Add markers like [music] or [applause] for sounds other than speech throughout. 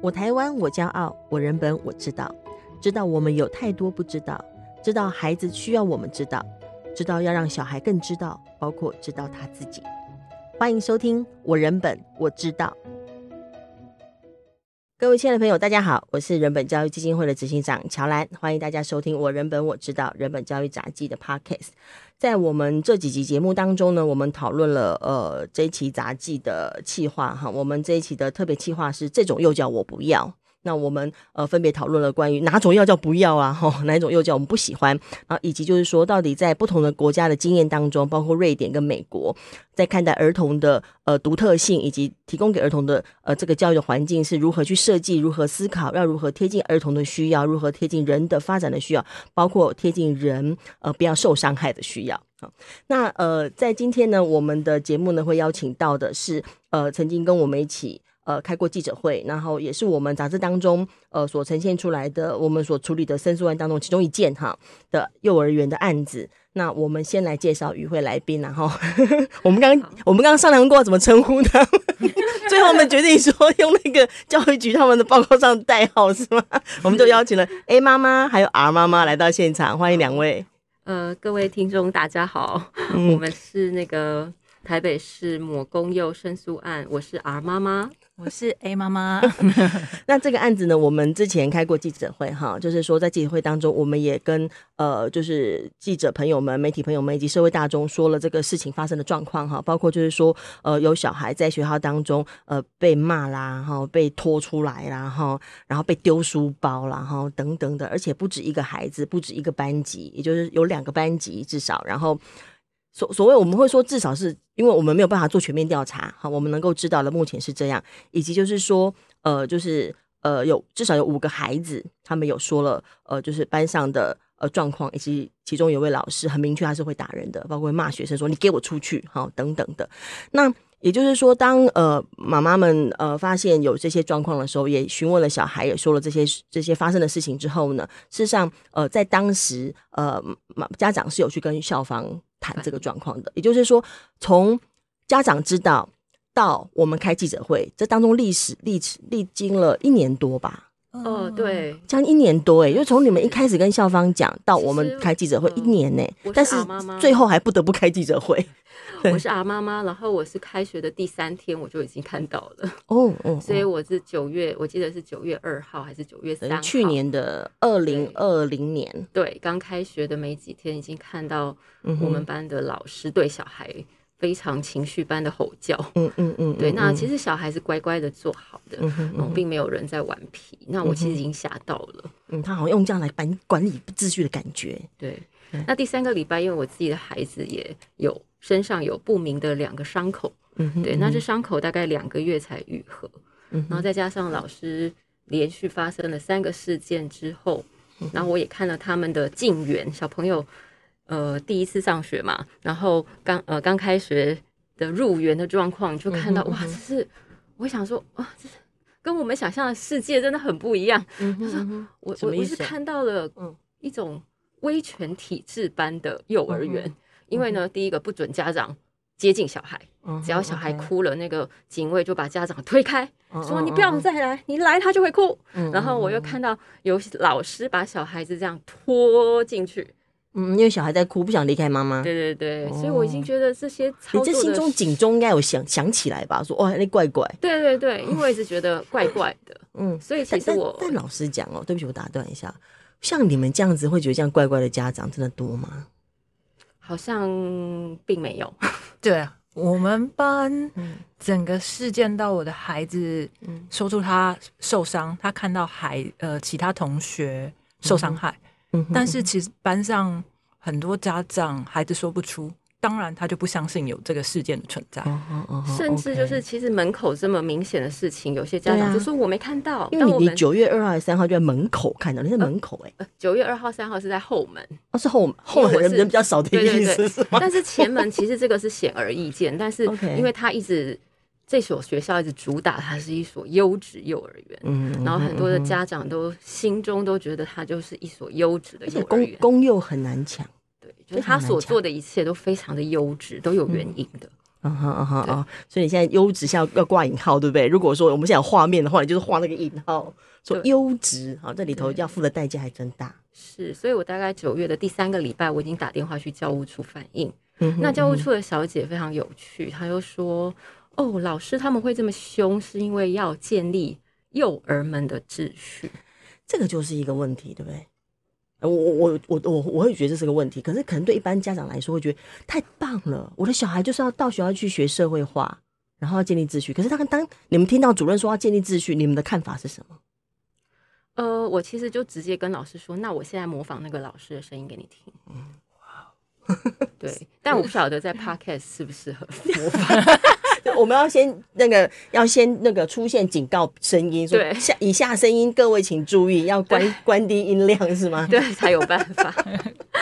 我台湾，我骄傲；我人本，我知道。知道我们有太多不知道，知道孩子需要我们知道，知道要让小孩更知道，包括知道他自己。欢迎收听《我人本我知道》。各位亲爱的朋友，大家好，我是人本教育基金会的执行长乔兰，欢迎大家收听《我人本我知道》人本教育杂技的 Podcast。在我们这几集节目当中呢，我们讨论了呃这一期杂技的企划哈，我们这一期的特别企划是这种幼教我不要。那我们呃分别讨论了关于哪种药叫不要啊，吼，哪一种幼教我们不喜欢啊，以及就是说到底在不同的国家的经验当中，包括瑞典跟美国，在看待儿童的呃独特性，以及提供给儿童的呃这个教育的环境是如何去设计，如何思考，要如何贴近儿童的需要，如何贴近人的发展的需要，包括贴近人呃不要受伤害的需要。好，那呃在今天呢，我们的节目呢会邀请到的是呃曾经跟我们一起。呃，开过记者会，然后也是我们杂志当中呃所呈现出来的，我们所处理的申诉案当中其中一件哈的幼儿园的案子。那我们先来介绍与会来宾，然 [laughs] 后我们刚我们刚刚商量过怎么称呼他，[laughs] 最后我们决定说 [laughs] 用那个教育局他们的报告上代号是吗？我们就邀请了 A 妈妈还有 R 妈妈来到现场，欢迎两位。呃，各位听众大家好，嗯、我们是那个台北市某公幼申诉案，我是 R 妈妈。我是 A 妈妈，[laughs] 那这个案子呢，我们之前开过记者会哈，就是说在记者会当中，我们也跟呃，就是记者朋友们、媒体朋友们以及社会大众说了这个事情发生的状况哈，包括就是说呃，有小孩在学校当中呃被骂啦哈，被拖出来啦哈，然后被丢书包啦哈等等的，而且不止一个孩子，不止一个班级，也就是有两个班级至少，然后。所所谓我们会说，至少是因为我们没有办法做全面调查，好，我们能够知道的目前是这样，以及就是说，呃，就是呃，有至少有五个孩子，他们有说了，呃，就是班上的呃状况，以及其中有位老师很明确他是会打人的，包括骂学生说你给我出去，好，等等的。那也就是说，当呃妈妈们呃发现有这些状况的时候，也询问了小孩，也说了这些这些发生的事情之后呢，事实上，呃，在当时呃家长是有去跟校方。谈这个状况的，也就是说，从家长知道到我们开记者会，这当中历史历史历经了一年多吧？哦，对，将近一年多哎，就从你们一开始跟校方讲到我们开记者会一年呢，但是最后还不得不开记者会。[laughs] 我是阿妈妈，然后我是开学的第三天我就已经看到了。哦哦，所以我是九月，我记得是九月二号还是九月三号？去年的二零二零年，对，刚开学的没几天，已经看到我们班的老师对小孩非常情绪般的吼叫，嗯嗯嗯，对，那其实小孩子乖乖的做好的，嗯，并没有人在顽皮，那我其实已经吓到了，嗯，他好像用这样来管管理秩序的感觉，对，那第三个礼拜，因为我自己的孩子也有。身上有不明的两个伤口，嗯哼，对，那这伤口大概两个月才愈合，嗯，然后再加上老师连续发生了三个事件之后，然后我也看了他们的进园小朋友，呃，第一次上学嘛，然后刚呃刚开学的入园的状况，就看到，嗯，哇，这是我想说哇，这是跟我们想象的世界真的很不一样，他说我我我是看到了一种威权体制般的幼儿园。嗯因为呢，第一个不准家长接近小孩，只要小孩哭了，那个警卫就把家长推开，说你不要再来，你来他就会哭。然后我又看到有老师把小孩子这样拖进去，嗯，因为小孩在哭，不想离开妈妈。对对对，所以我已经觉得这些操作，你这心中警钟应该有想想起来吧？说哦，那怪怪。对对对，因为我一直觉得怪怪的，[laughs] 嗯，所以其实我但老实讲哦，对不起，我打断一下，像你们这样子会觉得这样怪怪的家长真的多吗？好像并没有，[laughs] 对啊，我们班整个事件到我的孩子说出他受伤，他看到孩呃其他同学受伤害，但是其实班上很多家长孩子说不出。当然，他就不相信有这个事件的存在，甚至就是其实门口这么明显的事情，有些家长就说我没看到。因为你九月二号还是三号就在门口看到，你在门口哎。九月二号、三号是在后门，哦，是后门，后门人人比较少的意思。但是前门 [laughs] 其实这个是显而易见，但是因为他一直这所学校一直主打它是一所优质幼儿园，嗯，然后很多的家长都心中都觉得它就是一所优质的幼儿园，公公幼很难抢。对就是他所做的一切都非常的优质，都有原因的。嗯哼嗯哼啊，所以你现在优质像要挂引号，对不对？如果说我们现在有画面的话，你就是画那个引号，说优质啊，这里头要付的代价还真大。是，所以我大概九月的第三个礼拜，我已经打电话去教务处反映。嗯那教务处的小姐非常有趣，她又说：“哦，老师他们会这么凶，是因为要建立幼儿们的秩序。”这个就是一个问题，对不对？我我我我我会觉得这是个问题，可是可能对一般家长来说会觉得太棒了。我的小孩就是要到学校去学社会化，然后要建立秩序。可是当当你们听到主任说要建立秩序，你们的看法是什么？呃，我其实就直接跟老师说，那我现在模仿那个老师的声音给你听。嗯，哇，对，但我不晓得在 Podcast 适不适合 [laughs] 模仿。[laughs] 我们要先那个，要先那个出现警告声音，说下以下声音各位请注意，要关关低音量是吗？[laughs] 对，才有办法。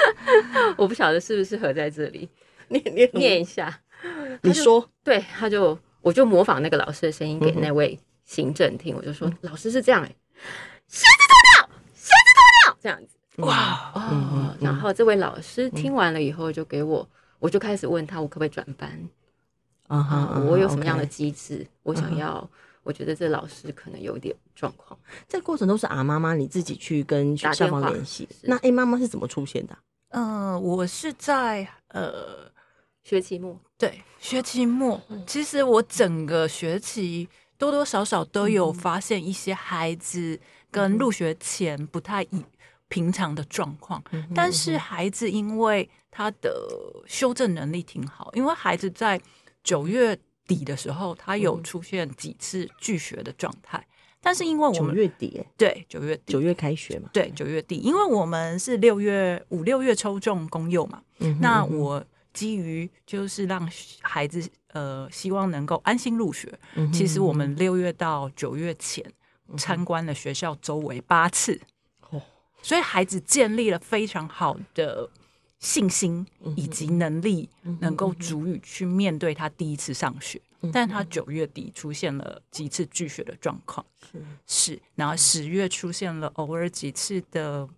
[laughs] 我不晓得适不适合在这里。念念念一下。你说，对，他就我就模仿那个老师的声音给那位行政听，我就说老师是这样哎，鞋子脱掉，鞋子脱掉，这样子。哇。哦，然后这位老师听完了以后，就给我，我就开始问他，我可不可以转班？啊哈，我有什么样的机制？Uh okay. 我想要，uh. 我觉得这老师可能有点状况。这过程都是啊，妈妈你自己去跟校方联系。那 A 妈妈是怎么出现的？嗯、呃，我是在呃学期末，对，学期末。其实我整个学期多多少少都有发现一些孩子跟入学前不太一平常的状况，嗯、但是孩子因为他的修正能力挺好，因为孩子在。九月底的时候，他有出现几次拒学的状态，但是因为我们九月底，对九月九月开学嘛，对九月底，因为我们是六月五六月抽中公幼嘛，嗯那我基于就是让孩子呃希望能够安心入学，其实我们六月到九月前参观了学校周围八次，哦，所以孩子建立了非常好的。信心以及能力能够足以去面对他第一次上学，但他九月底出现了几次拒学的状况，是。是，然后十月出现了偶尔几次的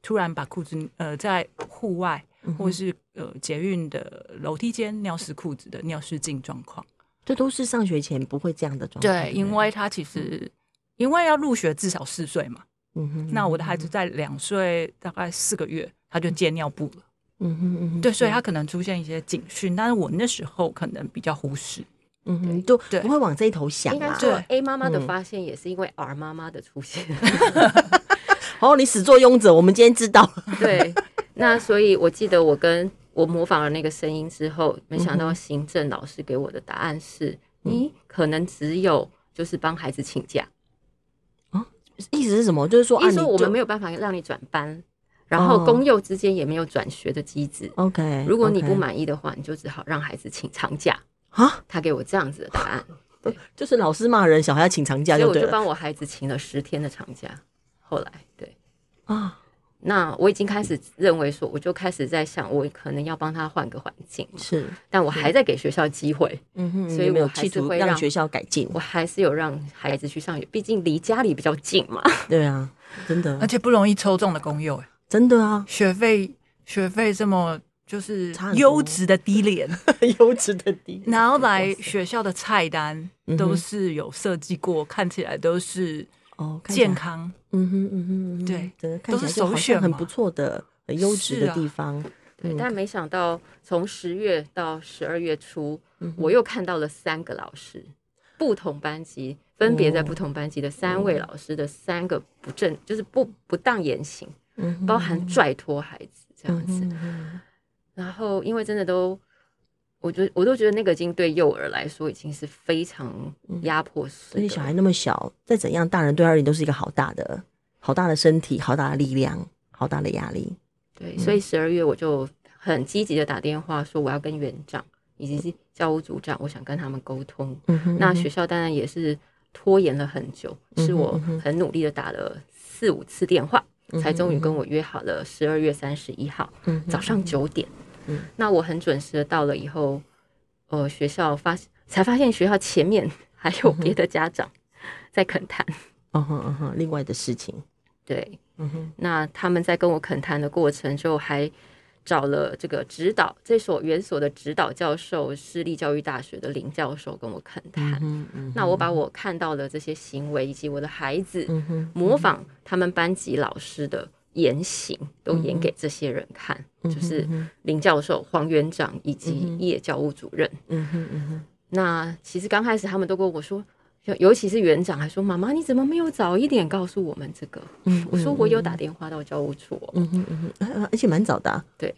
突然把裤子呃在户外或是呃捷运的楼梯间尿湿裤子的尿失禁状况，这都是上学前不会这样的状况。对，因为他其实因为要入学至少四岁嘛，嗯哼，那我的孩子在两岁大概四个月他就戒尿布了。嗯哼嗯哼，对，所以他可能出现一些警讯，但是我那时候可能比较忽视，嗯哼，都不会往这一头想啊。应该说 A 妈妈的发现也是因为 R 妈妈的出现。[laughs] 哦，你始作俑者，我们今天知道。[laughs] 对，那所以我记得我跟我模仿了那个声音之后，没想到行政老师给我的答案是：你可能只有就是帮孩子请假。啊，意思是什么？就是说，意思说我们没有办法让你转班。然后公幼之间也没有转学的机制。OK，如果你不满意的话，你就只好让孩子请长假啊。他给我这样子的答案，[laughs] 对，就是老师骂人，小孩要请长假，所以我就帮我孩子请了十天的长假。后来，对啊，那我已经开始认为说，我就开始在想，我可能要帮他换个环境。是，但我还在给学校机会。嗯哼，所以我还是会让学校改进。我还是有让孩子去上学，毕竟离家里比较近嘛。对啊，真的，而且不容易抽中的公幼哎。真的啊，学费学费这么就是优质的低廉，[laughs] 优质的低廉，然后来学校的菜单都是有设计过，嗯、看起来都是哦健康，嗯哼嗯哼，对，都是首选，很不错的、很优质的地方。啊、对，但没想到从十月到十二月初，嗯、我又看到了三个老师，不同班级，分别在不同班级的三位老师的三个不正，就是不不当言行。包含拽拖孩子这样子，然后因为真的都，我觉得我都觉得那个已经对幼儿来说已经是非常压迫式。而且小孩那么小，再怎样，大人对他而言都是一个好大的、好大的身体、好大的力量、好大的压力。对，所以十二月我就很积极的打电话说我要跟园长以及是教务组长，我想跟他们沟通。那学校当然也是拖延了很久，是我很努力的打了四五次电话。才终于跟我约好了十二月三十一号早上九点。那我很准时的到了以后，呃，学校发才发现学校前面 [laughs] 还有别的家长在恳谈。嗯哼嗯哼，另外的事情。对，嗯哼那他们在跟我恳谈的过程，就还找了这个指导这所园所的指导教授，私立教育大学的林教授跟我恳谈。嗯嗯、那我把我看到的这些行为以及我的孩子模仿他们班级老师的言行，都演给这些人看，就是林教授、黄园长以及叶教务主任。嗯嗯嗯、那其实刚开始他们都跟我说。尤其是园长还说：“妈妈，你怎么没有早一点告诉我们这个？”嗯，我说我有打电话到教务处，嗯哼嗯嗯，而且蛮早的、啊。对，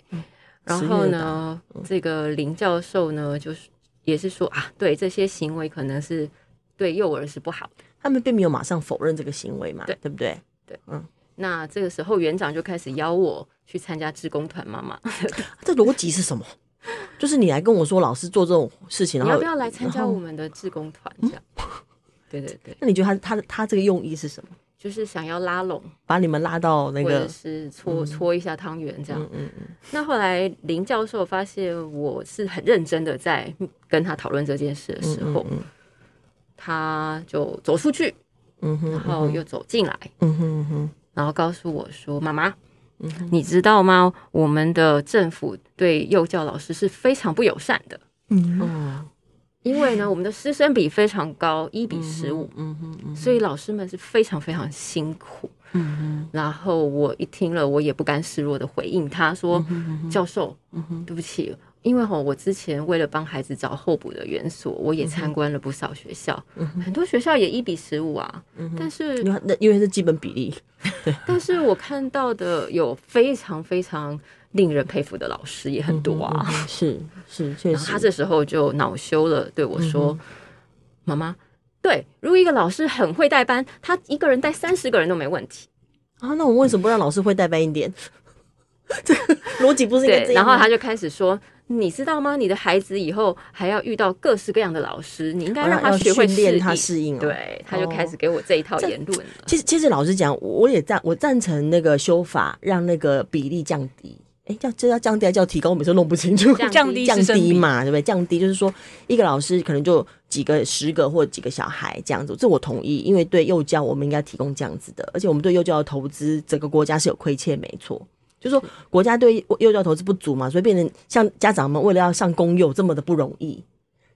然后呢，这个林教授呢，就是也是说啊，对这些行为可能是对幼儿是不好的。他们并没有马上否认这个行为嘛，对对不对？对，嗯。那这个时候园长就开始邀我去参加志工团，妈妈，[laughs] 这逻辑是什么？就是你来跟我说老师做这种事情，然后你要不要来参加我们的志工团？这样。[laughs] 对对对，那你觉得他他他这个用意是什么？就是想要拉拢，把你们拉到那个，或者是搓搓一下汤圆这样。嗯嗯，嗯。那后来林教授发现我是很认真的在跟他讨论这件事的时候，嗯嗯嗯、他就走出去，嗯哼，然后又走进来，嗯哼嗯哼，然后告诉我说：“妈妈，嗯，你知道吗？我们的政府对幼教老师是非常不友善的。”嗯哦。因为呢，我们的师生比非常高，一比十五，嗯哼，嗯，所以老师们是非常非常辛苦，嗯哼。然后我一听了，我也不甘示弱的回应他说：“教授，对不起，因为哈，我之前为了帮孩子找候补的园所，我也参观了不少学校，很多学校也一比十五啊，但是那因为是基本比例，对。但是我看到的有非常非常。”令人佩服的老师也很多啊，是是，确实。他这时候就恼羞了，对我说：“妈妈，对，如果一个老师很会带班，他一个人带三十个人都没问题啊。那我为什么不让老师会带班一点？[laughs] 这个逻辑不是应该这样？然后他就开始说：“你知道吗？你的孩子以后还要遇到各式各样的老师，你应该让他学会训练他适应。”对，他就开始给我这一套言论。其实，其实老实讲，我也赞我赞成那个修法，让那个比例降低。哎，叫这要降低还叫提高？我每次弄不清楚。降低降低嘛，对不对？降低就是说，一个老师可能就几个、十个或几个小孩这样子，这我同意。因为对幼教，我们应该提供这样子的，而且我们对幼教的投资，整个国家是有亏欠，没错。就是说，国家对幼教投资不足嘛，所以变成像家长们为了要上公幼这么的不容易，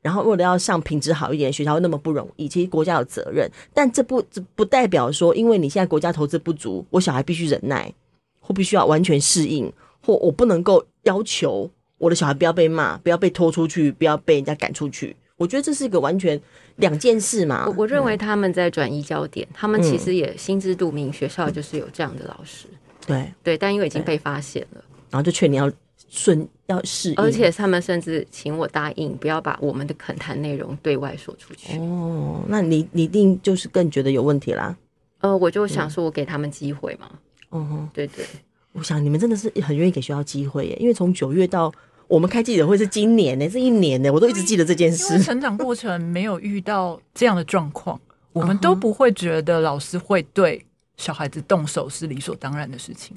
然后为了要上品质好一点的学校那么不容易，其实国家有责任，但这不这不代表说，因为你现在国家投资不足，我小孩必须忍耐，或必须要完全适应。或我不能够要求我的小孩不要被骂，不要被拖出去，不要被人家赶出去。我觉得这是一个完全两件事嘛。我我认为他们在转移焦点，嗯、他们其实也心知肚明，学校就是有这样的老师。对对，但因为已经被发现了，然后就劝你要顺要适应，而且他们甚至请我答应不要把我们的恳谈内容对外说出去。哦，那你你一定就是更觉得有问题啦。呃，我就想说，我给他们机会嘛。嗯哼，对对。我想你们真的是很愿意给学校机会耶，因为从九月到我们开记者会是今年呢，是一年呢，我都一直记得这件事。成长过程没有遇到这样的状况，我们都不会觉得老师会对小孩子动手是理所当然的事情。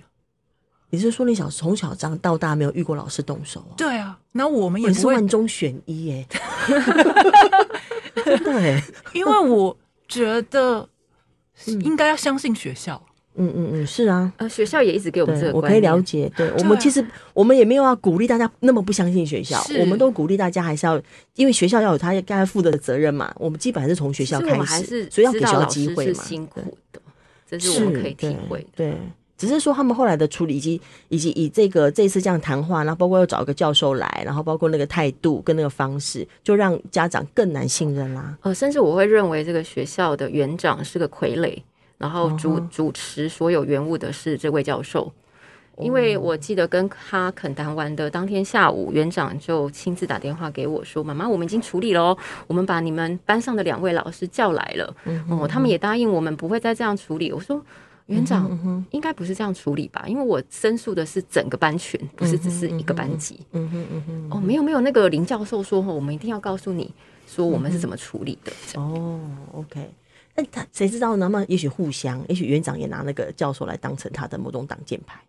你是说你小从小长到大没有遇过老师动手啊？对啊，那我们也是万中选一耶。[laughs] 真的耶，因为我觉得应该要相信学校。嗯嗯嗯，是啊，呃，学校也一直给我们这个，我可以了解。对，我们其实我们也没有要鼓励大家那么不相信学校，我们都鼓励大家还是要，因为学校要有他该负的责任嘛。我们基本还是从学校开始，所以要给学校机会嘛。是辛苦的，这是我们可以体会。对，只是说他们后来的处理，以及以及以这个这次这样谈话，然后包括要找一个教授来，然后包括那个态度跟那个方式，就让家长更难信任啦。呃，甚至我会认为这个学校的园长是个傀儡。然后主主持所有园务的是这位教授，因为我记得跟他恳谈完的当天下午，园长就亲自打电话给我说：“妈妈，我们已经处理了哦，我们把你们班上的两位老师叫来了，哦，他们也答应我们不会再这样处理。”我说：“园长，应该不是这样处理吧？因为我申诉的是整个班群，不是只是一个班级。”嗯哼嗯哼，哦，没有没有，那个林教授说：“哦我们一定要告诉你说我们是怎么处理的。”哦，OK。那他谁知道呢？那么也许互相，也许园长也拿那个教授来当成他的某种挡箭牌。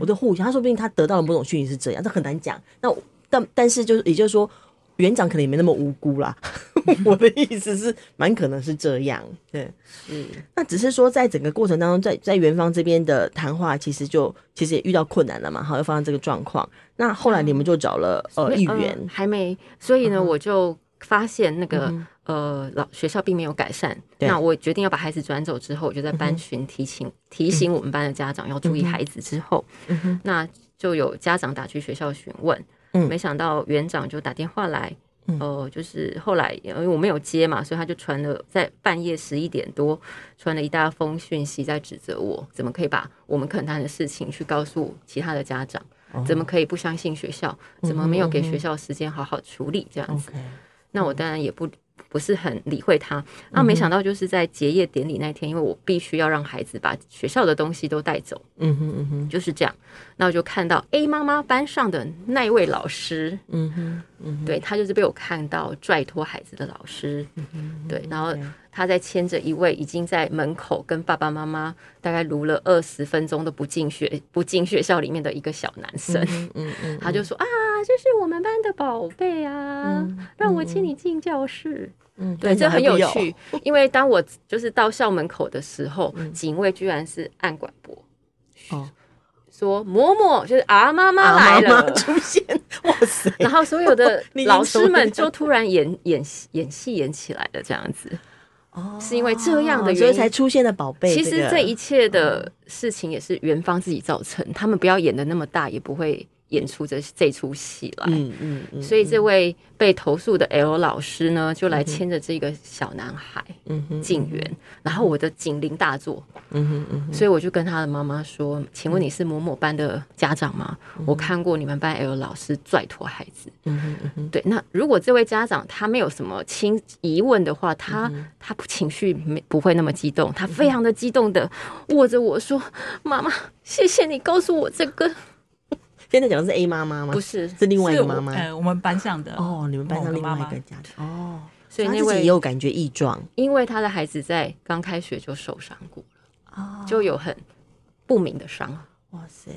我的互相，他说不定他得到了某种讯息是这样，这很难讲。那但但是就是，也就是说，园长可能也没那么无辜啦。[laughs] 我的意思是，蛮可能是这样。对，嗯，那只是说，在整个过程当中，在在园方这边的谈话，其实就其实也遇到困难了嘛，好，又发生这个状况。那后来你们就找了、嗯、呃议员、呃，还没，所以呢，嗯、我就发现那个、嗯、呃老学校并没有改善。那我决定要把孩子转走之后，我就在班群提醒、嗯、提醒我们班的家长要注意孩子。之后，嗯、那就有家长打去学校询问。嗯，没想到园长就打电话来。哦、呃，就是后来因为我没有接嘛，所以他就传了在半夜十一点多传了一大封讯息，在指责我怎么可以把我们可能谈的事情去告诉其他的家长，怎么可以不相信学校，怎么没有给学校时间好好处理这样子。那我当然也不。不是很理会他，那没想到就是在结业典礼那天，因为我必须要让孩子把学校的东西都带走，嗯哼嗯哼，就是这样。那我就看到 A 妈妈班上的那一位老师，嗯哼，嗯哼，对，他就是被我看到拽脱孩子的老师，嗯哼，对，然后他在牵着一位已经在门口跟爸爸妈妈大概撸了二十分钟都不进学不进学校里面的一个小男生，嗯嗯，他就说啊。这是我们班的宝贝啊！嗯、让我请你进教室。嗯，对，这很有趣。[laughs] 因为当我就是到校门口的时候，嗯、警卫居然是按广播，哦，说嬷嬷就是啊妈妈来了，出现，哇塞！然后所有的 [laughs] 老师们就突然演演演戏演起来了，这样子。哦，是因为这样的原因，所以才出现了宝贝。其实这一切的事情也是元芳自己造成，他们不要演的那么大，也不会。演出这这出戏来，嗯嗯嗯，所以这位被投诉的 L 老师呢，就来牵着这个小男孩，进园，然后我的警铃大作，嗯哼嗯，所以我就跟他的妈妈说：“请问你是某某班的家长吗？我看过你们班 L 老师拽脱孩子，嗯哼嗯哼，对。那如果这位家长他没有什么亲疑问的话，他他情绪没不会那么激动，他非常的激动的握着我说：妈妈，谢谢你告诉我这个。”现在讲的是 A 妈妈吗？不是，是另外一个妈妈。呃，我们班上的哦，你们班上另外一个家长哦，所以那位也有感觉异状，因为他的孩子在刚开学就受伤过了，哦，就有很不明的伤。哇塞，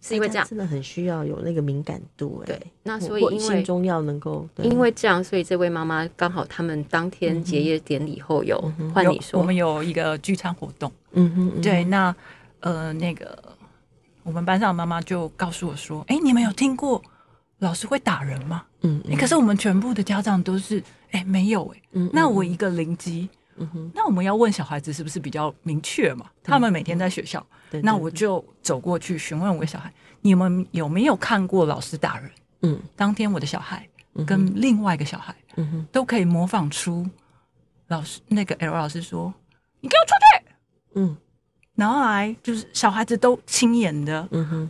是因为这样，真的很需要有那个敏感度哎。对，那所以因为心中要能够，因为这样，所以这位妈妈刚好他们当天结业典礼后有换你说，我们有一个聚餐活动。嗯哼，对，那呃那个。我们班上的妈妈就告诉我说：“哎、欸，你们有听过老师会打人吗？”嗯，嗯、欸，可是我们全部的家长都是哎、欸、没有哎、欸。嗯，那我一个灵机，嗯哼，那我们要问小孩子是不是比较明确嘛？他们每天在学校，嗯、那我就走过去询问我的小孩：“你们有没有看过老师打人？”嗯，当天我的小孩跟另外一个小孩，嗯哼，都可以模仿出老师那个 L 老师说：“你给我出去！”嗯。然后来就是小孩子都亲眼的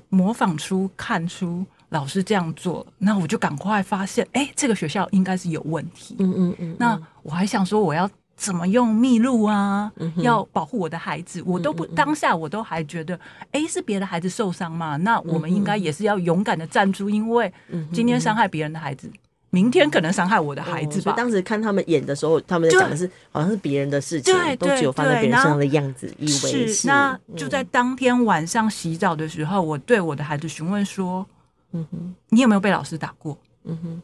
模仿出看出老师这样做，那我就赶快发现，哎，这个学校应该是有问题。嗯嗯嗯。那我还想说，我要怎么用密录啊？要保护我的孩子，我都不当下我都还觉得，哎，是别的孩子受伤嘛？那我们应该也是要勇敢的站出，因为今天伤害别人的孩子。明天可能伤害我的孩子吧。当时看他们演的时候，他们在讲的是好像是别人的事情，都只有放在别人身上的样子，以为是。那就在当天晚上洗澡的时候，我对我的孩子询问说：“嗯哼，你有没有被老师打过？”嗯哼，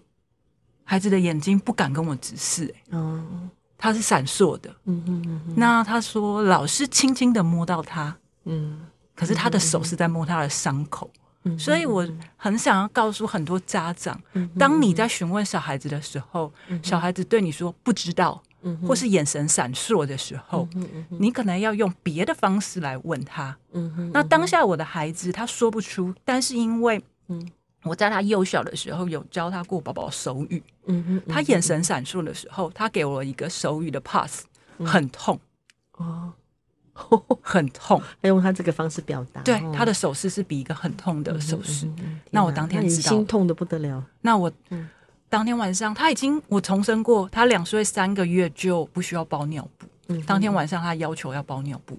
孩子的眼睛不敢跟我直视，哎，哦，他是闪烁的。嗯哼，那他说老师轻轻的摸到他，嗯，可是他的手是在摸他的伤口。所以我很想要告诉很多家长，当你在询问小孩子的时候，小孩子对你说不知道，或是眼神闪烁的时候，你可能要用别的方式来问他。那当下我的孩子他说不出，但是因为我在他幼小的时候有教他过宝宝手语，他眼神闪烁的时候，他给我一个手语的 pass，很痛。哦。[laughs] 很痛，他用他这个方式表达。对，他的手势是比一个很痛的手势。那我当天知道，心痛的不得了。那我当天晚上，他已经我重生过，他两岁三个月就不需要包尿布。当天晚上他要求要包尿布，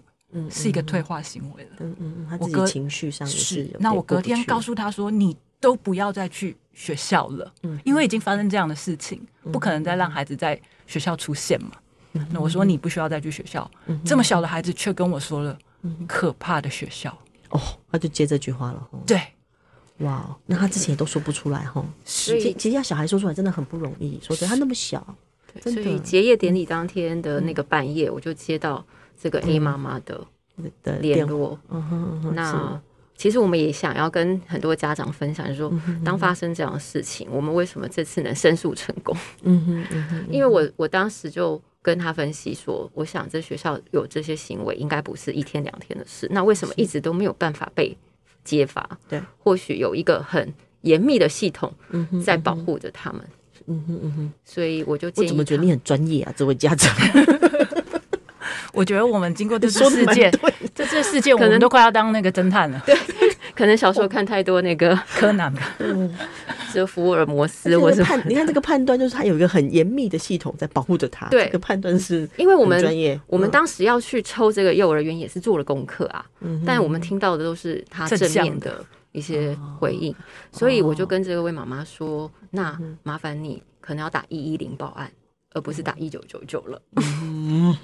是一个退化行为了。嗯嗯，他自己情绪上是。那我隔天告诉他说：“你都不要再去学校了，因为已经发生这样的事情，不可能再让孩子在学校出现嘛。”那我说，你不需要再去学校，嗯、这么小的孩子却跟我说了可怕的学校。哦，他就接这句话了。对，哇，那他之前也都说不出来哈。所以其实要小孩说出来真的很不容易，说的他那么小，所以结业典礼当天的那个半夜，我就接到这个 A 妈妈的的联络。嗯哼，那其实我们也想要跟很多家长分享，就是说当发生这样的事情，我们为什么这次能申诉成功？嗯哼，嗯哼，因为我我当时就跟他分析说，我想这学校有这些行为，应该不是一天两天的事。那为什么一直都没有办法被揭发？对，或许有一个很严密的系统在保护着他们。嗯哼嗯哼，所以我就建议，我怎么觉得你很专业啊，这位家长？[laughs] 我觉得我们经过这次事件，这次事件，我们都快要当那个侦探了。对，可能小时候看太多那个 [laughs] 柯南吧，嗯，就福尔摩斯，或是判。[laughs] 你看这个判断，就是他有一个很严密的系统在保护着他。对，这个判断是因为我们专业，我们当时要去抽这个幼儿园也是做了功课啊。嗯，但我们听到的都是他正面的一些回应，所以我就跟这位妈妈说：“那麻烦你可能要打一一零报案。”而不是打一九九九了，[laughs]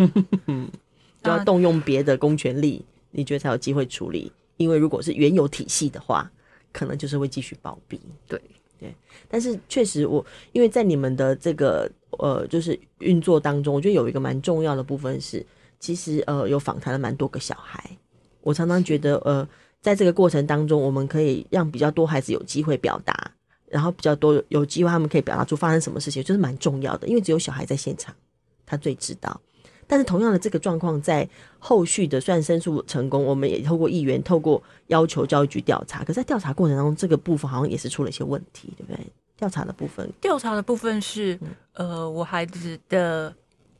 就要动用别的公权力，你觉得才有机会处理？因为如果是原有体系的话，可能就是会继续包庇。对对，但是确实我，我因为在你们的这个呃，就是运作当中，我觉得有一个蛮重要的部分是，其实呃，有访谈了蛮多个小孩。我常常觉得呃，在这个过程当中，我们可以让比较多孩子有机会表达。然后比较多有机会，他们可以表达出发生什么事情，就是蛮重要的。因为只有小孩在现场，他最知道。但是同样的这个状况，在后续的算申诉成功，我们也透过议员，透过要求教育局调查。可是在调查过程当中，这个部分好像也是出了一些问题，对不对？调查的部分，调查的部分是，呃，我孩子的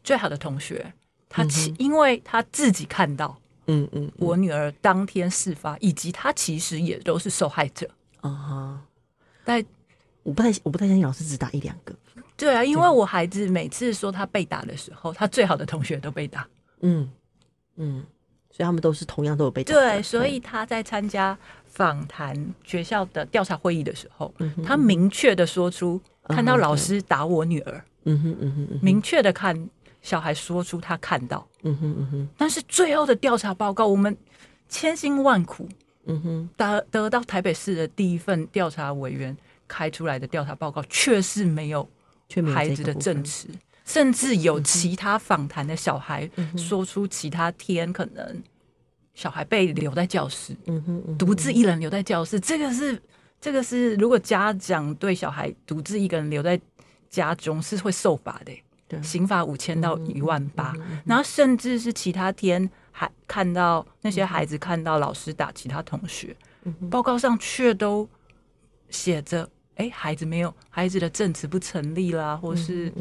最好的同学，他其因为他自己看到，嗯嗯，我女儿当天事发，以及他其实也都是受害者，啊哈，在。我不太我不太相信老师只打一两个。对啊，因为我孩子每次说他被打的时候，他最好的同学都被打。嗯嗯，所以他们都是同样都有被打。对，所以他在参加访谈学校的调查会议的时候，他明确的说出看到老师打我女儿。嗯哼嗯哼，明确的看小孩说出他看到。嗯哼嗯哼，但是最后的调查报告，我们千辛万苦，嗯哼，得得到台北市的第一份调查委员。开出来的调查报告确实没有孩子的证词，甚至有其他访谈的小孩说出其他天可能小孩被留在教室，独自一人留在教室，这个是这个是如果家长对小孩独自一个人留在家中是会受罚的，刑罚五千到一万八，然后甚至是其他天还看到那些孩子看到老师打其他同学，报告上却都写着。哎，孩子没有，孩子的证词不成立啦，或是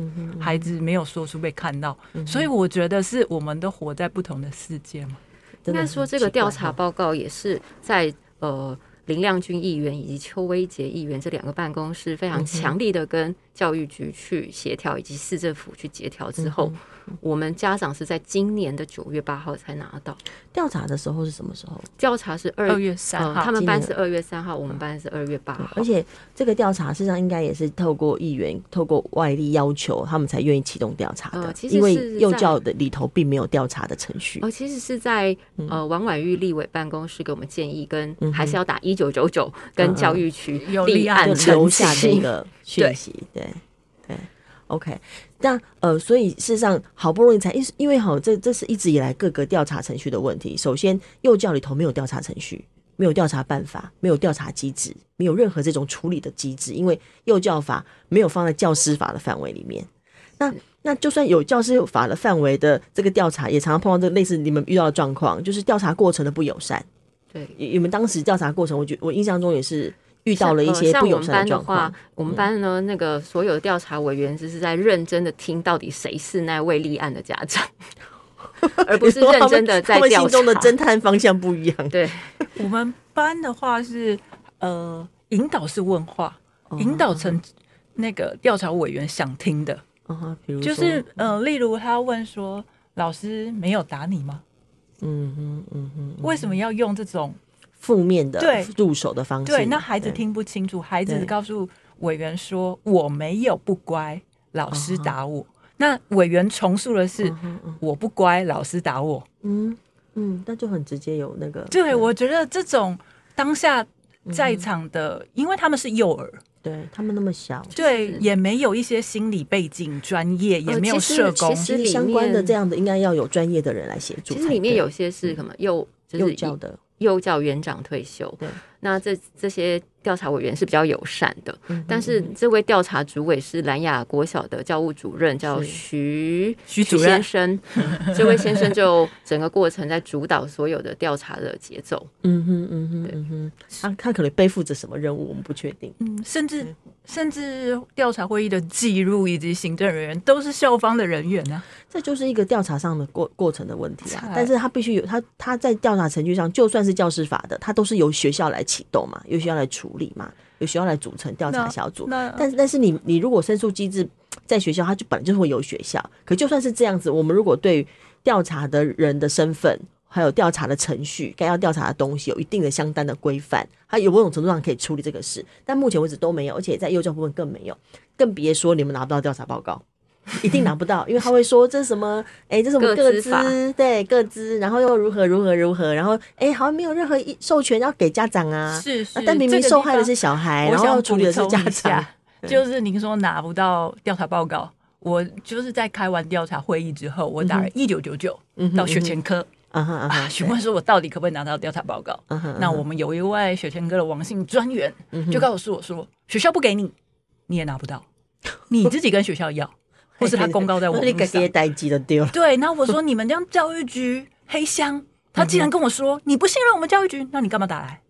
孩子没有说出被看到，嗯嗯、所以我觉得是我们都活在不同的世界嘛。应该说，这个调查报告也是在呃林亮君议员以及邱威杰议员这两个办公室非常强力的跟教育局去协调，以及市政府去协调之后。嗯我们家长是在今年的九月八号才拿到调查的时候是什么时候？调查是二月三号，他们班是二月三号，我们班是二月八号。而且这个调查事实上应该也是透过议员、透过外力要求，他们才愿意启动调查的。其实因为幼教的里头并没有调查的程序。哦，其实是在呃王婉玉立委办公室给我们建议，跟还是要打一九九九，跟教育局立案留下这个讯息。对对，OK。那呃，所以事实上好不容易才，因因为好，这这是一直以来各个调查程序的问题。首先，幼教里头没有调查程序，没有调查办法，没有调查机制，没有任何这种处理的机制，因为幼教法没有放在教师法的范围里面。那那就算有教师法的范围的这个调查，也常常碰到这个类似你们遇到的状况，就是调查过程的不友善。对，你们当时调查过程，我觉我印象中也是。遇到了一些不友善的状况。像我们班的话，我们班呢，那个所有的调查委员只是在认真的听到底谁是那位立案的家长，[laughs] 而不是认真的在调查。他们心中的侦探方向不一样。[laughs] 对，[laughs] 我们班的话是呃，引导式问话，引导成那个调查委员想听的。比如就是呃，例如他问说：“老师没有打你吗？”嗯哼嗯哼，为什么要用这种？负面的入手的方式，对，那孩子听不清楚。孩子告诉委员说：“我没有不乖，老师打我。”那委员重述的是：“我不乖，老师打我。”嗯嗯，那就很直接有那个。对，我觉得这种当下在场的，因为他们是幼儿，对他们那么小，对，也没有一些心理背景专业，也没有社工，其实相关的这样的应该要有专业的人来协助。其实里面有些是什么幼幼教的幼教园长退休，对，那这这些。调查委员是比较友善的，嗯、但是这位调查主委是兰雅国小的教务主任，叫徐徐主任先生。这位先生就整个过程在主导所有的调查的节奏。嗯哼嗯哼嗯哼，他他可能背负着什么任务，我们不确定。嗯，甚至甚至调查会议的记录以及行政人员都是校方的人员呢、啊，这就是一个调查上的过过程的问题啊。但是他必须有他他在调查程序上，就算是教师法的，他都是由学校来启动嘛，有需要来处。理嘛，有需要来组成调查小组，但是但是你你如果申诉机制在学校，它就本来就会有学校。可就算是这样子，我们如果对调查的人的身份，还有调查的程序，该要调查的东西，有一定的相当的规范，它有某种程度上可以处理这个事。但目前为止都没有，而且在幼教部分更没有，更别说你们拿不到调查报告。一定拿不到，因为他会说这是什么？哎、欸，这是什么各资？对，各资，然后又如何如何如何？然后哎、欸，好像没有任何一授权要给家长啊。是是，但明明受害的是小孩，然后处理的是家长。[laughs] 就是您说拿不到调查报告，我就是在开完调查会议之后，我打了一九九九到学前科，啊询问说我到底可不可以拿到调查报告？那我们有一位学前科的王姓专员就告诉我说，学校不给你，你也拿不到，[laughs] 你自己跟学校要。[laughs] 或是他公告在网上，对，然后我说你们这样教育局黑箱，他竟然跟我说你不信任我们教育局，那你干嘛打来？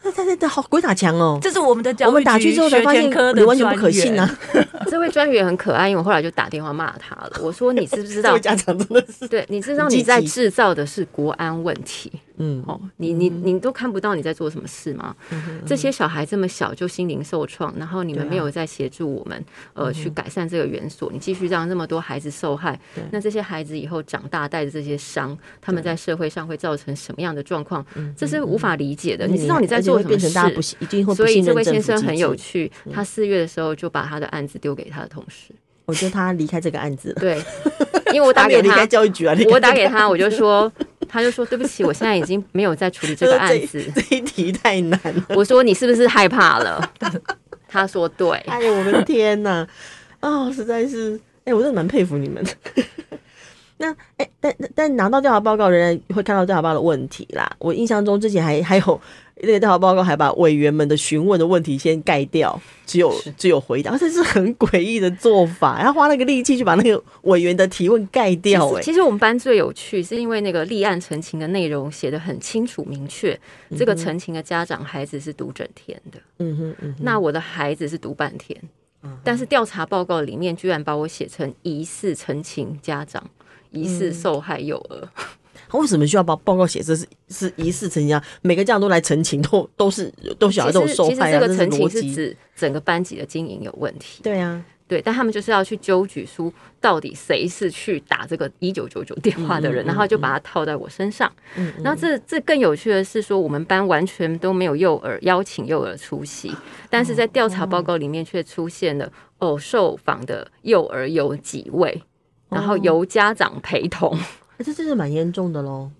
他他他好鬼打墙哦！这是我们的教育局，我们打去之后才发现你完全不可信啊！[laughs] 这位专员很可爱，因为我后来就打电话骂他了。我说你知不知道？[laughs] 家长真的是对，你知道你在制造的是国安问题。嗯，哦，你你你都看不到你在做什么事吗？嗯、这些小孩这么小就心灵受创，然后你们没有在协助我们，啊、呃，去改善这个园所，你继续让这么多孩子受害，那这些孩子以后长大带着这些伤，他们在社会上会造成什么样的状况？对这是无法理解的。嗯、你知道你在做什么事？所以这位先生很有趣，他四月的时候就把他的案子丢给他的同事。我觉得他离开这个案子了。对，因为我 [laughs] 打给他，离开教育局啊，我打给他，我就说，他就说对不起，我现在已经没有在处理这个案子，这，这一题太难了。[laughs] 我说你是不是害怕了？[laughs] 他说对。哎呦，我的天哪！哦，实在是，哎、欸，我真的蛮佩服你们的。那哎、欸，但但拿到调查报告仍然会看到调查报告的问题啦。我印象中之前还还有那个调查报告还把委员们的询问的问题先盖掉，只有只有回答，这是很诡异的做法。他花那个力气去把那个委员的提问盖掉、欸。哎，其实我们班最有趣是因为那个立案陈情的内容写的很清楚明确，这个陈情的家长孩子是读整天的。嗯哼嗯哼，那我的孩子是读半天，嗯、但是调查报告里面居然把我写成疑似陈情家长。疑似受害幼儿，[laughs] 他为什么需要把报告写这是是疑似陈情？每个家长都来澄清，都都是都小孩都有受害啊。其实这个陈情是指整个班级的经营有问题。对啊，对，但他们就是要去揪举出到底谁是去打这个一九九九电话的人，然后就把它套在我身上。嗯，然后这这更有趣的是说，我们班完全都没有幼儿邀请幼儿出席，但是在调查报告里面却出现了哦，受访的幼儿有几位。然后由家长陪同，哦 [laughs] 欸、这这是蛮严重的喽，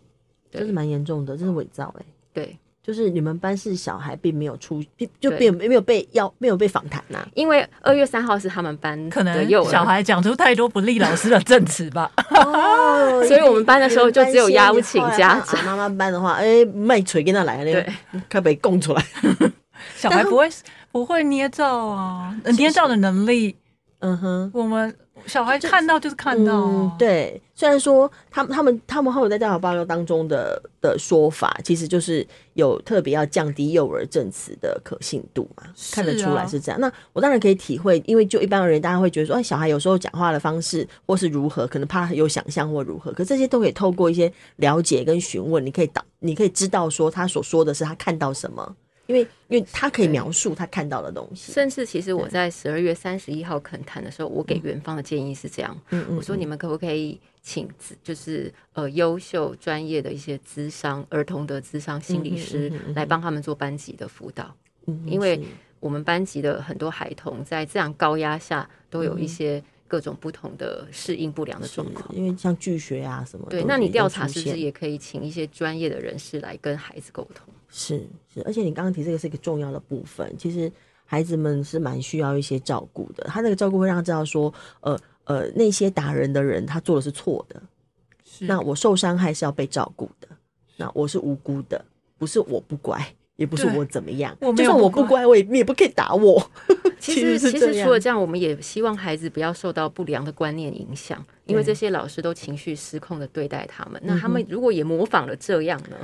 对这是蛮严重的，这是伪造哎、欸。对，就是你们班是小孩并没有出，就并没有被要，没有被访谈呐。因为二月三号是他们班可能有小孩讲出太多不利老师的证词吧。[laughs] 哦，所以我们班的时候就只有邀请家长。妈妈班的话，哎、欸，麦锤跟他来了，对，可被供出来。[laughs] 小孩不会不会捏造啊，捏造的能力，嗯哼，我们。小孩看到就是看到、啊嗯，对。虽然说他们他们他们后来在调查报告当中的的说法，其实就是有特别要降低幼儿证词的可信度嘛，啊、看得出来是这样。那我当然可以体会，因为就一般而言，大家会觉得说，哎，小孩有时候讲话的方式或是如何，可能怕他有想象或如何，可这些都可以透过一些了解跟询问，你可以导，你可以知道说他所说的是他看到什么。因为，因为他可以描述他看到的东西，甚至其实我在十二月三十一号恳谈的时候，我给园方的建议是这样，嗯嗯，我说你们可不可以请就是呃优秀专业的一些咨商儿童的咨商心理师来帮他们做班级的辅导，嗯因为我们班级的很多孩童在这样高压下都有一些各种不同的适应不良的状况，因为像拒学啊什么，对，那你调查是不是也可以请一些专业的人士来跟孩子沟通？是是，而且你刚刚提这个是一个重要的部分，其实孩子们是蛮需要一些照顾的。他那个照顾会让他知道说，呃呃，那些打人的人他做的是错的，是那我受伤害是要被照顾的，那我是无辜的，不是我不乖。也不是我怎么样，就算我不乖，我也你也不可以打我。[laughs] 其实，其实除了这样，我们也希望孩子不要受到不良的观念影响，因为这些老师都情绪失控的对待他们。那他们如果也模仿了这样呢？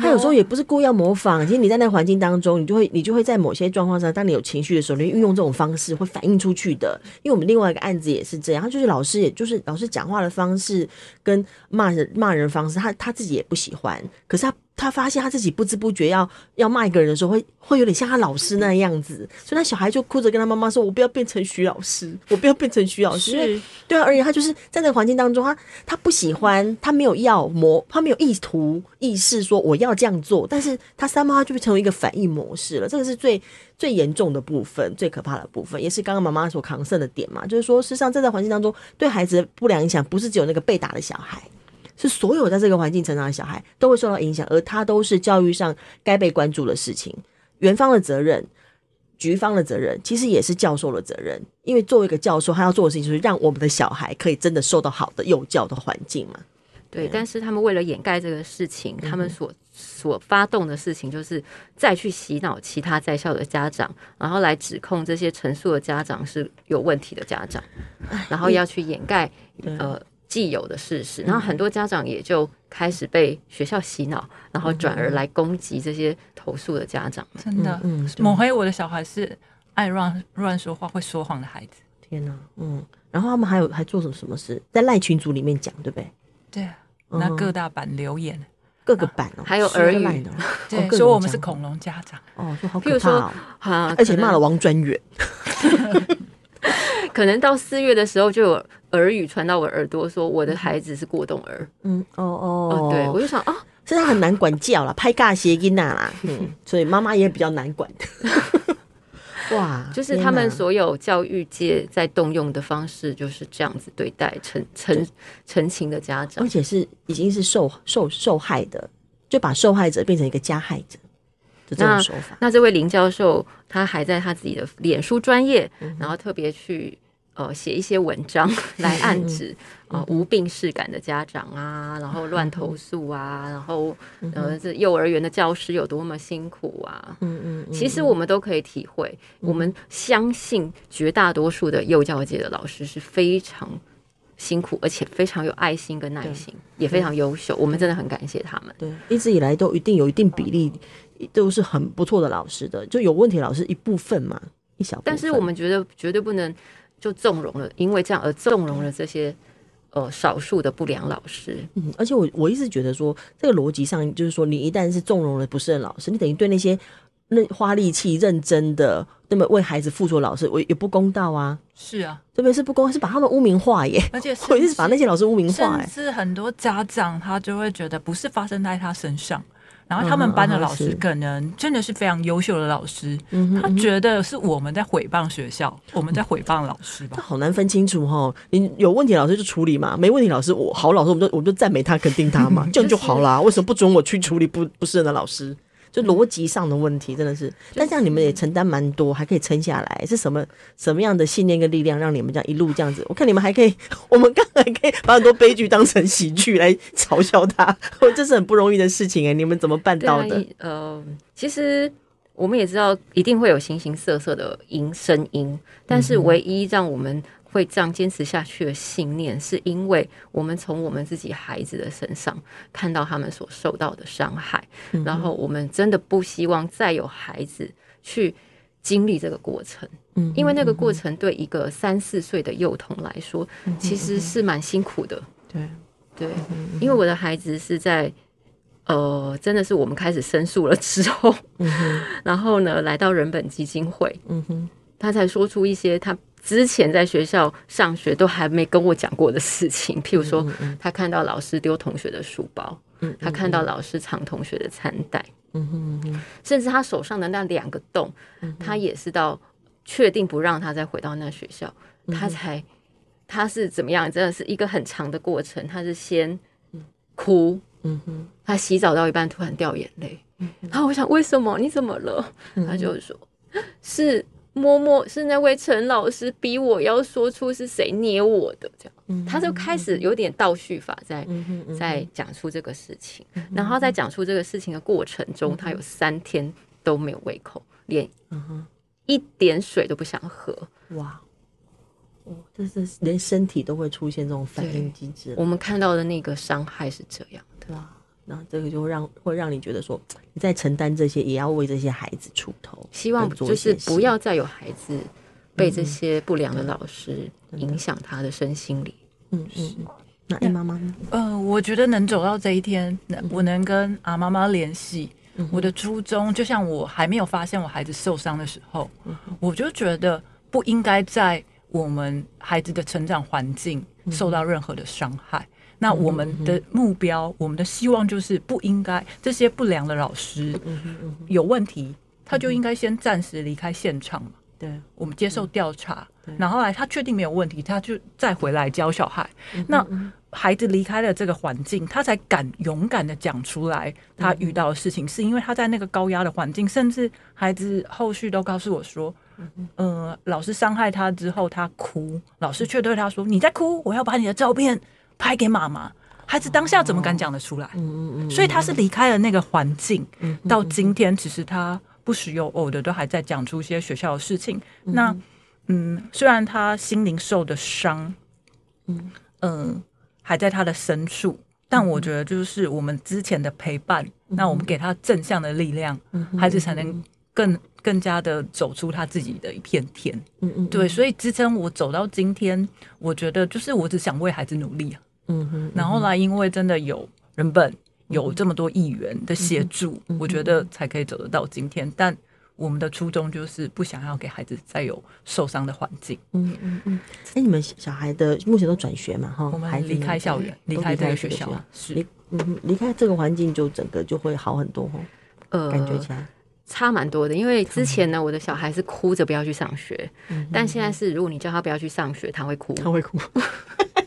他有时候也不是故意要模仿，其实你在那个环境当中，你就会你就会在某些状况上，当你有情绪的时候，你运用这种方式会反映出去的。因为我们另外一个案子也是这样，他就是老师，也就是老师讲话的方式跟骂人骂人方式，他他自己也不喜欢，可是他。他发现他自己不知不觉要要骂一个人的时候，会会有点像他老师那样子，所以那小孩就哭着跟他妈妈说：“我不要变成徐老师，我不要变成徐老师。”是对啊，而且他就是在那个环境当中，他他不喜欢，他没有要模，他没有意图意识说我要这样做，但是他三妈就会成为一个反应模式了。这个是最最严重的部分，最可怕的部分，也是刚刚妈妈所扛胜的点嘛。就是说，事实上在这环境当中，对孩子的不良影响，不是只有那个被打的小孩。是所有在这个环境成长的小孩都会受到影响，而他都是教育上该被关注的事情。园方的责任、局方的责任，其实也是教授的责任。因为作为一个教授，他要做的事情就是让我们的小孩可以真的受到好的幼教的环境嘛。对，但是他们为了掩盖这个事情，他们所所发动的事情就是再去洗脑其他在校的家长，然后来指控这些陈述的家长是有问题的家长，然后要去掩盖呃。既有的事实，然后很多家长也就开始被学校洗脑，然后转而来攻击这些投诉的家长。真的，嗯，抹黑我的小孩是爱乱乱说话、会说谎的孩子。天哪，嗯，然后他们还有还做什么什么事，在赖群组里面讲，对不对？对，那各大版留言，各个版哦，还有耳语，对，说我们是恐龙家长。哦，说好可怕哦，啊，而且骂了王专员。[laughs] 可能到四月的时候，就有耳语传到我耳朵，说我的孩子是过动儿。嗯，哦哦，哦，对，我就想啊，现在很难管教了，拍尬谐音啦，[laughs] [laughs] 嗯，所以妈妈也比较难管。[laughs] 哇，就是他们所有教育界在动用的方式，就是这样子对待成成成情的家长，而且是已经是受受受害的，就把受害者变成一个加害者。那那这位林教授，他还在他自己的脸书专业，然后特别去呃写一些文章来暗指啊、呃、无病识感的家长啊，然后乱投诉啊，然后呃这幼儿园的教师有多么辛苦啊。嗯嗯，其实我们都可以体会，我们相信绝大多数的幼教界的老师是非常辛苦，而且非常有爱心跟耐心，也非常优秀。我们真的很感谢他们。对，一直以来都一定有一定比例。都是很不错的老师的，就有问题老师一部分嘛，一小部分。但是我们觉得绝对不能就纵容了，因为这样而纵容了这些呃少数的不良老师。嗯，而且我我一直觉得说，这个逻辑上就是说，你一旦是纵容了不是的老师，你等于对那些那花力气认真的那么为孩子付出的老师，我也不公道啊。是啊，特别是不公，是把他们污名化耶。而且我一直把那些老师污名化，是很多家长他就会觉得不是发生在他身上。然后他们班的老师可能真的是非常优秀的老师，嗯、他觉得是我们在毁谤学校，嗯、我们在毁谤老师吧？这好难分清楚哈！你有问题老师就处理嘛，没问题老师我好老师我们就我们就赞美他肯定他嘛，[laughs] 这样就好啦。为什么不准我去处理不不适任的老师？就逻辑上的问题，真的是。嗯、但这样你们也承担蛮多，还可以撑下来，是什么什么样的信念跟力量，让你们这样一路这样子？我看你们还可以，[laughs] 我们刚才可以把很多悲剧当成喜剧来嘲笑他，[laughs] 这是很不容易的事情哎，你们怎么办到的？嗯、呃，其实我们也知道，一定会有形形色色的音声音，但是唯一让我们。会这样坚持下去的信念，是因为我们从我们自己孩子的身上看到他们所受到的伤害，嗯、然后我们真的不希望再有孩子去经历这个过程，嗯，因为那个过程对一个三四岁的幼童来说，嗯、其实是蛮辛苦的，对对，因为我的孩子是在呃，真的是我们开始申诉了之后，然后呢，来到人本基金会，嗯哼，他才说出一些他。之前在学校上学都还没跟我讲过的事情，[laughs] 譬如说，他看到老师丢同学的书包，他看到老师藏同学的餐袋，甚至他手上的那两个洞，他也是到确定不让他再回到那学校，他才他是怎么样？真的是一个很长的过程。他是先哭，他洗澡到一半突然掉眼泪，然后我想为什么？你怎么了？他就说是摸摸，是那位陈老师逼我要说出是谁捏我的，这样，他就开始有点倒叙法在在讲述这个事情。然后在讲述这个事情的过程中，他有三天都没有胃口，连一点水都不想喝。哇！哦，这是连身体都会出现这种反应机制。我们看到的那个伤害是这样的，哇！那这个就会让会让你觉得说，你在承担这些，也要为这些孩子出头。希望就是不要再有孩子被这些不良的老师影响他的身心理。嗯嗯。那艾妈妈呢？呃，我觉得能走到这一天，我能跟阿妈妈联系，我的初衷，就像我还没有发现我孩子受伤的时候，我就觉得不应该在。我们孩子的成长环境受到任何的伤害，那我们的目标，我们的希望就是不应该这些不良的老师有问题，他就应该先暂时离开现场嘛。对，我们接受调查，嗯、然后来他确定没有问题，他就再回来教小孩。那孩子离开了这个环境，他才敢勇敢的讲出来他遇到的事情，是因为他在那个高压的环境，甚至孩子后续都告诉我说。嗯、呃，老师伤害他之后，他哭，老师却对他说：“你在哭，我要把你的照片拍给妈妈。”孩子当下怎么敢讲得出来？嗯嗯嗯。所以他是离开了那个环境，到今天，其实他不时有偶的都还在讲出一些学校的事情。那嗯，虽然他心灵受的伤，嗯嗯，还在他的深处，但我觉得就是我们之前的陪伴，那我们给他正向的力量，孩子才能更。更加的走出他自己的一片天，嗯嗯，对，所以支撑我走到今天，我觉得就是我只想为孩子努力啊，嗯哼，然后来因为真的有人本有这么多议员的协助，我觉得才可以走得到今天。但我们的初衷就是不想要给孩子再有受伤的环境，嗯嗯嗯。哎，你们小孩的目前都转学嘛？哈，我们还离开校园，离开这个学校，是，嗯，离开这个环境就整个就会好很多，呃，感觉起来。差蛮多的，因为之前呢，我的小孩是哭着不要去上学，嗯、但现在是如果你叫他不要去上学，他会哭，他会哭，[laughs]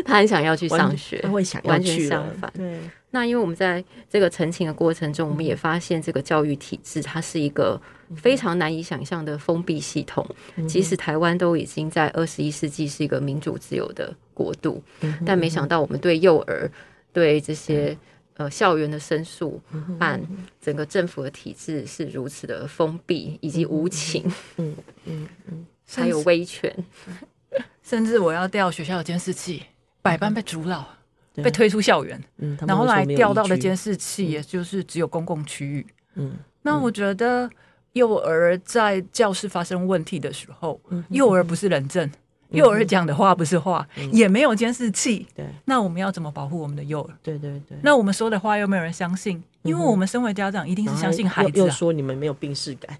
[laughs] 他很想要去上学，他会想要去，完全相反。对，那因为我们在这个澄清的过程中，我们也发现这个教育体制它是一个非常难以想象的封闭系统，即使台湾都已经在二十一世纪是一个民主自由的国度，嗯、但没想到我们对幼儿对这些。呃，校园的申诉和整个政府的体制是如此的封闭以及无情，嗯嗯嗯，[laughs] 还有威权，甚至 [laughs] 我要调学校的监视器，百般被阻扰，被推出校园，然后来调到的监视器，也就是只有公共区域，嗯，那我觉得幼儿在教室发生问题的时候，幼儿不是人证。幼儿讲的话不是话，嗯、也没有监视器。对，那我们要怎么保护我们的幼儿？对对对。那我们说的话又没有人相信，因为我们身为家长，一定是相信孩子、啊。又说你们没有病视感，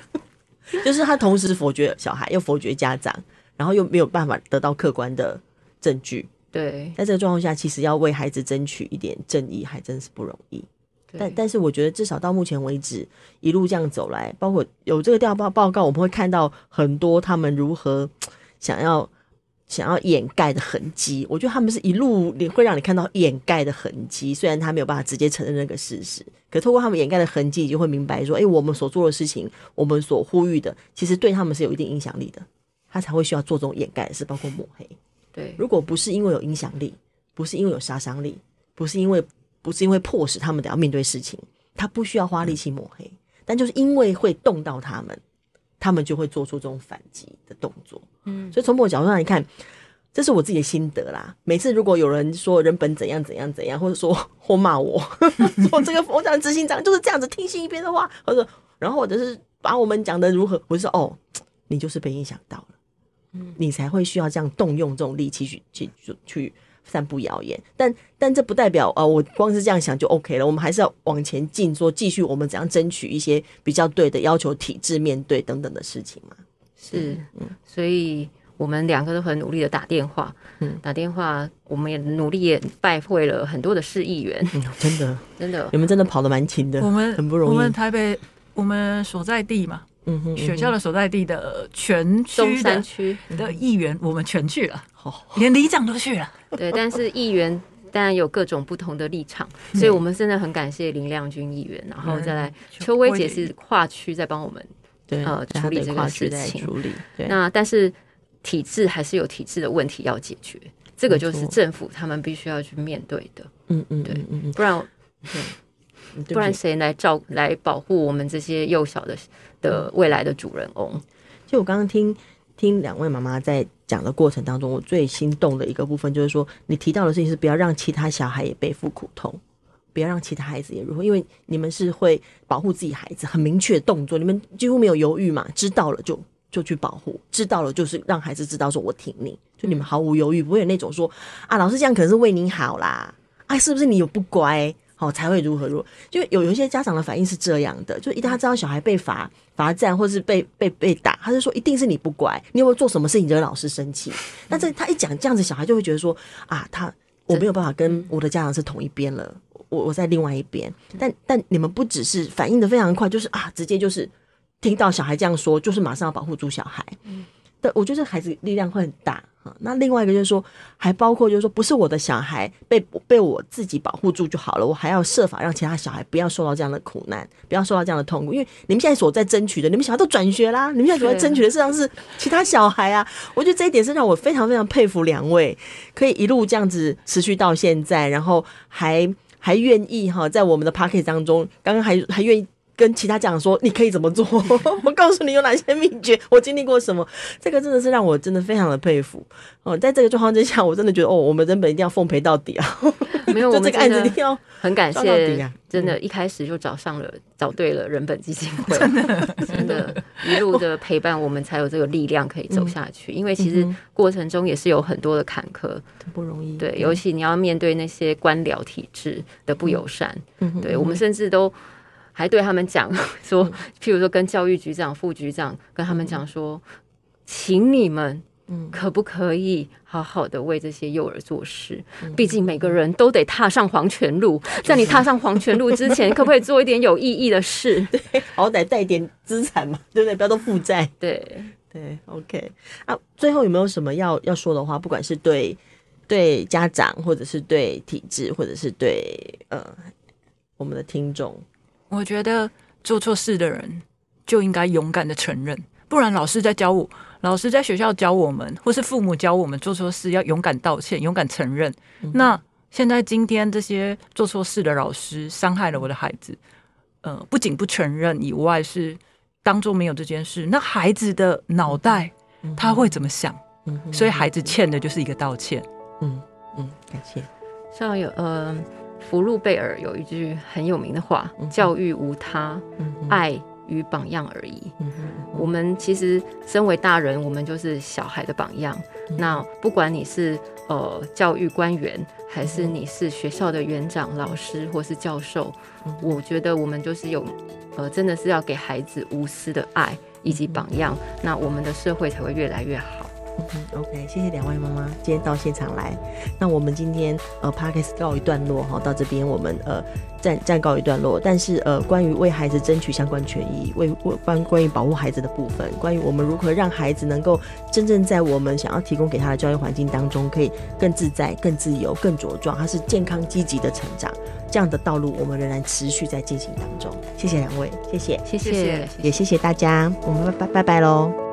[laughs] 就是他同时否决小孩，又否决家长，然后又没有办法得到客观的证据。对，在这个状况下，其实要为孩子争取一点正义，还真是不容易。但但是，我觉得至少到目前为止，一路这样走来，包括有这个调报报告，我们会看到很多他们如何。想要想要掩盖的痕迹，我觉得他们是一路你会让你看到掩盖的痕迹。虽然他没有办法直接承认那个事实，可透过他们掩盖的痕迹，你就会明白说：哎、欸，我们所做的事情，我们所呼吁的，其实对他们是有一定影响力的。他才会需要做这种掩盖的事，包括抹黑。对，如果不是因为有影响力，不是因为有杀伤力，不是因为不是因为迫使他们得要面对事情，他不需要花力气抹黑。嗯、但就是因为会动到他们。他们就会做出这种反击的动作，嗯，所以从某个角度上来看，这是我自己的心得啦。每次如果有人说人本怎样怎样怎样，或者说或骂我，[laughs] 说这个佛教执行长就是这样子听信一边的话，或者然后或者是把我们讲的如何，我就说哦，你就是被影响到了，嗯，你才会需要这样动用这种力气去去去。散布谣言，但但这不代表呃，我光是这样想就 OK 了。我们还是要往前进，说继续我们怎样争取一些比较对的要求，体制面对等等的事情嘛。是，嗯，所以我们两个都很努力的打电话，嗯，打电话，我们也努力也拜会了很多的市议员，嗯，真的 [laughs] 真的，你们真的跑得蛮勤的，我们很不容易。我们台北，我们所在地嘛。嗯，学校的所在地的全区的区的议员，我们全去了，连里长都去了。对，但是议员当然有各种不同的立场，所以我们真的很感谢林亮君议员，然后再来邱薇姐是跨区在帮我们对呃处理这个事情。处理，那但是体制还是有体制的问题要解决，这个就是政府他们必须要去面对的。嗯嗯，对，不然对，不然谁来照来保护我们这些幼小的的未来的主人翁？就我刚刚听听两位妈妈在讲的过程当中，我最心动的一个部分就是说，你提到的事情是不要让其他小孩也背负苦痛，不要让其他孩子也如何，因为你们是会保护自己孩子，很明确的动作，你们几乎没有犹豫嘛，知道了就就去保护，知道了就是让孩子知道说我挺你，就你们毫无犹豫，不会有那种说啊，老师这样可能是为你好啦，哎、啊，是不是你有不乖？好，才会如何如何，就有有一些家长的反应是这样的，就一旦他知道小孩被罚罚站，或是被被被打，他就说一定是你不乖，你有没有做什么事情惹老师生气？那这他一讲这样子，小孩就会觉得说啊，他我没有办法跟我的家长是同一边了，我我在另外一边。但但你们不只是反应的非常快，就是啊，直接就是听到小孩这样说，就是马上要保护住小孩。对，我觉得孩子力量会很大哈。那另外一个就是说，还包括就是说，不是我的小孩被被我自己保护住就好了，我还要设法让其他小孩不要受到这样的苦难，不要受到这样的痛苦。因为你们现在所在争取的，你们小孩都转学啦，你们现在所在争取的实际上是其他小孩啊。我觉得这一点是让我非常非常佩服两位，可以一路这样子持续到现在，然后还还愿意哈，在我们的 Podcast 当中，刚刚还还愿意。跟其他家长说，你可以怎么做？[laughs] 我告诉你有哪些秘诀，我经历过什么，这个真的是让我真的非常的佩服。哦，在这个状况之下，我真的觉得哦，我们人本一定要奉陪到底啊！[laughs] 没有，[laughs] 我们这个案子一定要很感谢，真的，一开始就找上了，找对了人本基金会，真的，真的，一路的陪伴，我们才有这个力量可以走下去。因为其实过程中也是有很多的坎坷，不容易。对，尤其你要面对那些官僚体制的不友善，对我们甚至都。还对他们讲 [laughs] 说，譬如说跟教育局长、副局长跟他们讲说，请你们，可不可以好好的为这些幼儿做事？毕竟每个人都得踏上黄泉路，在你踏上黄泉路之前，可不可以做一点有意义的事？[laughs] 对，好歹带点资产嘛，对不对？不要都负债。对对，OK 啊。最后有没有什么要要说的话？不管是对对家长，或者是对体制，或者是对呃我们的听众。我觉得做错事的人就应该勇敢的承认，不然老师在教我，老师在学校教我们，或是父母教我们做错事要勇敢道歉，勇敢承认。嗯、那现在今天这些做错事的老师伤害了我的孩子，呃，不仅不承认以外，是当做没有这件事。那孩子的脑袋他会怎么想？嗯、所以孩子欠的就是一个道歉。嗯嗯，感谢。像有呃。福禄贝尔有一句很有名的话：“教育无他，爱与榜样而已。”我们其实身为大人，我们就是小孩的榜样。那不管你是呃教育官员，还是你是学校的园长、老师或是教授，我觉得我们就是有呃，真的是要给孩子无私的爱以及榜样，那我们的社会才会越来越好。嗯，OK，谢谢两位妈妈今天到现场来。那我们今天呃 p a r k e s 告一段落哈，到这边我们呃暂暂告一段落。但是呃，关于为孩子争取相关权益，为为关关于保护孩子的部分，关于我们如何让孩子能够真正在我们想要提供给他的教育环境当中，可以更自在、更自由、更茁壮，他是健康积极的成长，这样的道路我们仍然持续在进行当中。谢谢两位，谢谢，谢谢，也谢谢大家，我们拜拜拜拜喽。